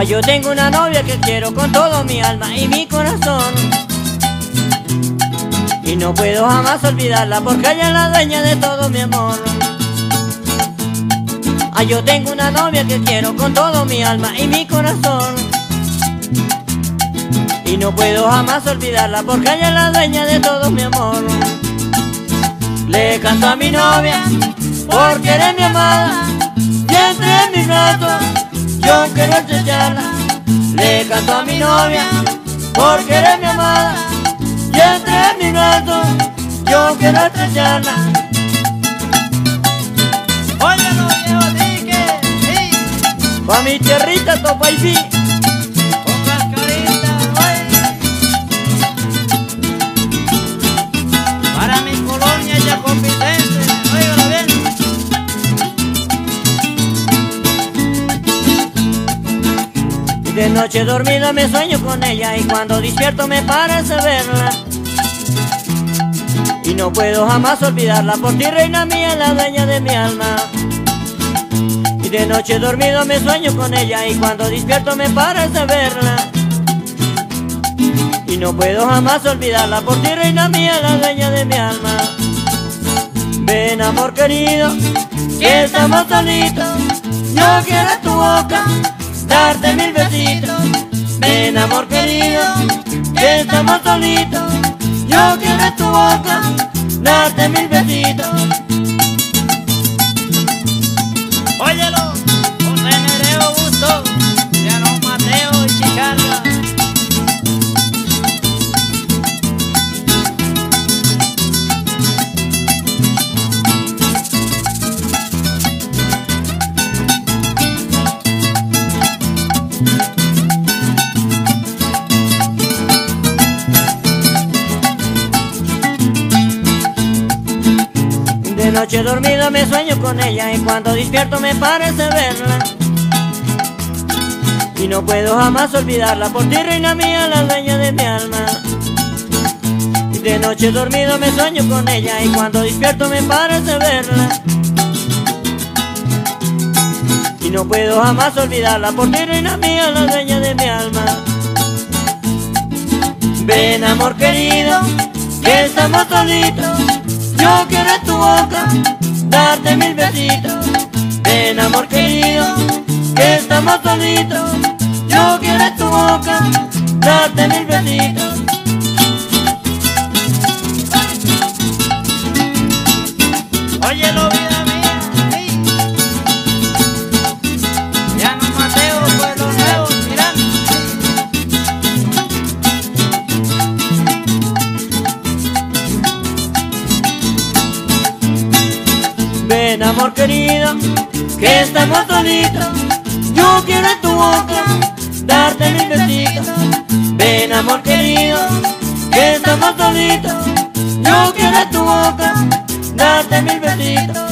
Ay, yo tengo una novia que quiero con todo mi alma y mi corazón. Y no puedo jamás olvidarla porque ella es la dueña de todo mi amor. Ay, yo tengo una novia que quiero con todo mi alma y mi corazón. Y no puedo jamás olvidarla porque ella es la dueña de todo mi amor. Le canto a mi novia porque eres mi amada y entre mis brazos yo quiero estrellarla. Le canto a mi novia porque eres mi amada y entre mis brazos yo quiero estrellarla. Óyelo, viejo dique, sí, Pa' mi tierrita Topaipí, con de noche dormida me sueño con ella y cuando despierto me parece verla. Y no puedo jamás olvidarla por ti reina mía, la dueña de mi alma. Y de noche dormido me sueño con ella y cuando despierto me parece verla. Y no puedo jamás olvidarla por ti reina mía, la dueña de mi alma. Ven amor querido, que estamos solitos. Yo quiero tu boca, darte mil besitos. Ven amor querido, que estamos solitos. Yo quiero tu boca, darte mil besitos. De noche dormido me sueño con ella y cuando despierto me parece verla. Y no puedo jamás olvidarla por ti, reina mía, la dueña de mi alma. Y de noche dormido me sueño con ella y cuando despierto me parece verla. Y no puedo jamás olvidarla por ti, reina mía, la dueña de mi alma. Ven amor querido, que estamos solitos. Yo quiero tu boca, darte mil besitos. Ven amor querido, que estamos solitos. Yo quiero tu boca, darte mil besitos. Ven amor querido, que estamos solitos. Yo quiero tu boca, darte mil besitos. Ven amor querido, que estamos solitos. Yo quiero tu boca, darte mil besitos.